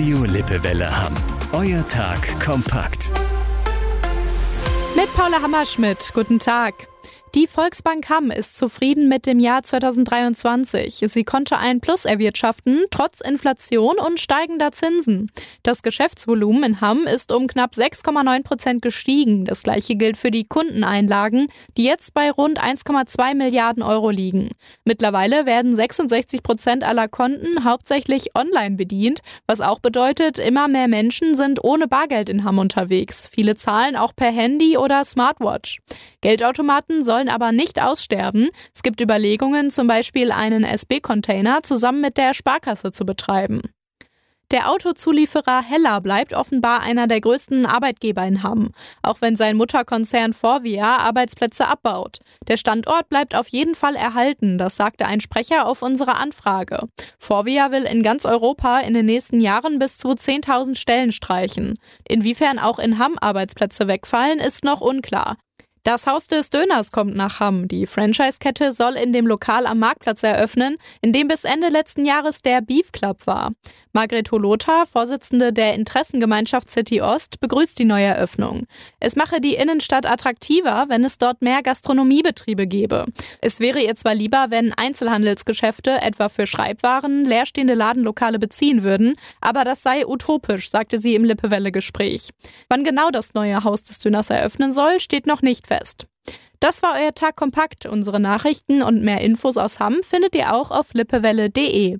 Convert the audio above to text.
Radio Lippewelle Hamm. Euer Tag kompakt. Mit Paula Hammerschmidt. Guten Tag. Die Volksbank Hamm ist zufrieden mit dem Jahr 2023. Sie konnte ein Plus erwirtschaften, trotz Inflation und steigender Zinsen. Das Geschäftsvolumen in Hamm ist um knapp 6,9 Prozent gestiegen. Das gleiche gilt für die Kundeneinlagen, die jetzt bei rund 1,2 Milliarden Euro liegen. Mittlerweile werden 66 Prozent aller Konten hauptsächlich online bedient, was auch bedeutet, immer mehr Menschen sind ohne Bargeld in Hamm unterwegs. Viele zahlen auch per Handy oder Smartwatch. Geldautomaten sollen aber nicht aussterben. Es gibt Überlegungen, zum Beispiel einen SB-Container zusammen mit der Sparkasse zu betreiben. Der Autozulieferer Heller bleibt offenbar einer der größten Arbeitgeber in Hamm, auch wenn sein Mutterkonzern Forvia Arbeitsplätze abbaut. Der Standort bleibt auf jeden Fall erhalten, das sagte ein Sprecher auf unsere Anfrage. Forvia will in ganz Europa in den nächsten Jahren bis zu 10.000 Stellen streichen. Inwiefern auch in Hamm Arbeitsplätze wegfallen, ist noch unklar. Das Haus des Döners kommt nach Hamm. Die Franchise-Kette soll in dem Lokal am Marktplatz eröffnen, in dem bis Ende letzten Jahres der Beef Club war. Margret Holota, Vorsitzende der Interessengemeinschaft City Ost, begrüßt die neue Eröffnung. Es mache die Innenstadt attraktiver, wenn es dort mehr Gastronomiebetriebe gäbe. Es wäre ihr zwar lieber, wenn Einzelhandelsgeschäfte etwa für Schreibwaren leerstehende Ladenlokale beziehen würden, aber das sei utopisch, sagte sie im Lippewelle-Gespräch. Wann genau das neue Haus des Döners eröffnen soll, steht noch nicht fest. Das war euer Tag kompakt. Unsere Nachrichten und mehr Infos aus Hamm findet ihr auch auf lippewelle.de.